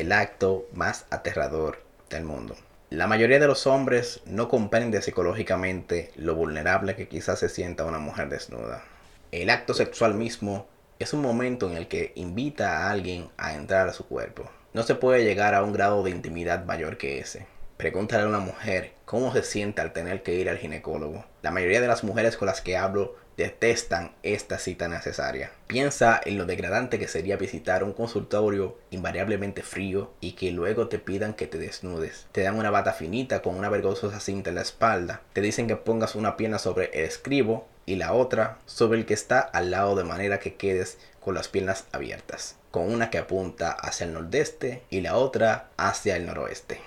el acto más aterrador del mundo. La mayoría de los hombres no comprende psicológicamente lo vulnerable que quizás se sienta una mujer desnuda. El acto sexual mismo es un momento en el que invita a alguien a entrar a su cuerpo. No se puede llegar a un grado de intimidad mayor que ese. Pregúntale a una mujer cómo se siente al tener que ir al ginecólogo. La mayoría de las mujeres con las que hablo detestan esta cita necesaria. Piensa en lo degradante que sería visitar un consultorio invariablemente frío y que luego te pidan que te desnudes. Te dan una bata finita con una vergonzosa cinta en la espalda. Te dicen que pongas una pierna sobre el escribo y la otra sobre el que está al lado de manera que quedes con las piernas abiertas, con una que apunta hacia el nordeste y la otra hacia el noroeste.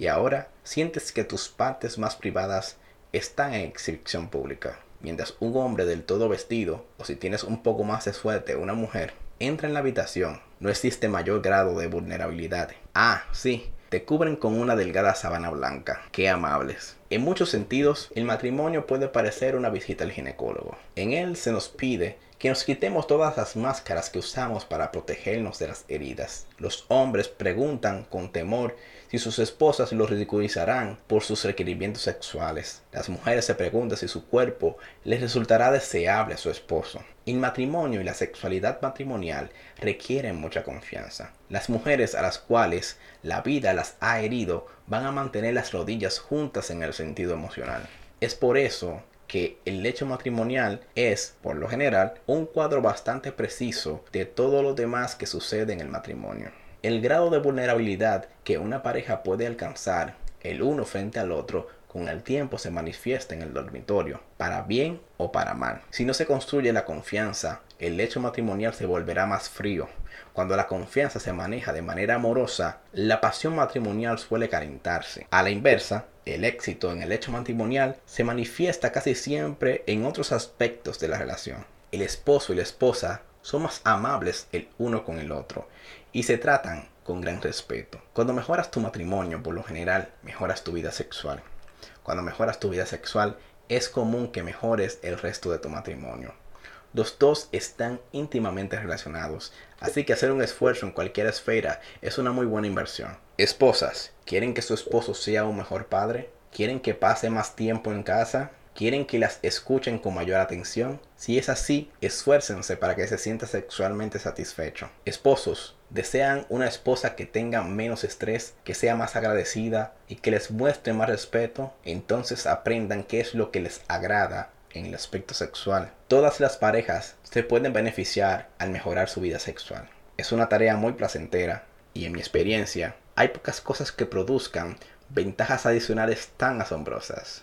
Y ahora sientes que tus partes más privadas están en exhibición pública. Mientras un hombre del todo vestido, o si tienes un poco más de suerte, una mujer, entra en la habitación, no existe mayor grado de vulnerabilidad. Ah, sí, te cubren con una delgada sábana blanca. Qué amables. En muchos sentidos, el matrimonio puede parecer una visita al ginecólogo. En él se nos pide que nos quitemos todas las máscaras que usamos para protegernos de las heridas. Los hombres preguntan con temor si sus esposas los ridiculizarán por sus requerimientos sexuales. Las mujeres se preguntan si su cuerpo les resultará deseable a su esposo. El matrimonio y la sexualidad matrimonial requieren mucha confianza. Las mujeres a las cuales la vida las ha herido van a mantener las rodillas juntas en el sentido emocional. Es por eso que el lecho matrimonial es, por lo general, un cuadro bastante preciso de todo lo demás que sucede en el matrimonio. El grado de vulnerabilidad que una pareja puede alcanzar el uno frente al otro con el tiempo se manifiesta en el dormitorio, para bien o para mal. Si no se construye la confianza, el lecho matrimonial se volverá más frío. Cuando la confianza se maneja de manera amorosa, la pasión matrimonial suele calentarse. A la inversa, el éxito en el lecho matrimonial se manifiesta casi siempre en otros aspectos de la relación. El esposo y la esposa son más amables el uno con el otro y se tratan con gran respeto. Cuando mejoras tu matrimonio, por lo general, mejoras tu vida sexual. Cuando mejoras tu vida sexual, es común que mejores el resto de tu matrimonio. Los dos están íntimamente relacionados, así que hacer un esfuerzo en cualquier esfera es una muy buena inversión. Esposas, ¿quieren que su esposo sea un mejor padre? ¿Quieren que pase más tiempo en casa? quieren que las escuchen con mayor atención. Si es así, esfuércense para que se sienta sexualmente satisfecho. Esposos, desean una esposa que tenga menos estrés, que sea más agradecida y que les muestre más respeto, entonces aprendan qué es lo que les agrada en el aspecto sexual. Todas las parejas se pueden beneficiar al mejorar su vida sexual. Es una tarea muy placentera y en mi experiencia hay pocas cosas que produzcan ventajas adicionales tan asombrosas.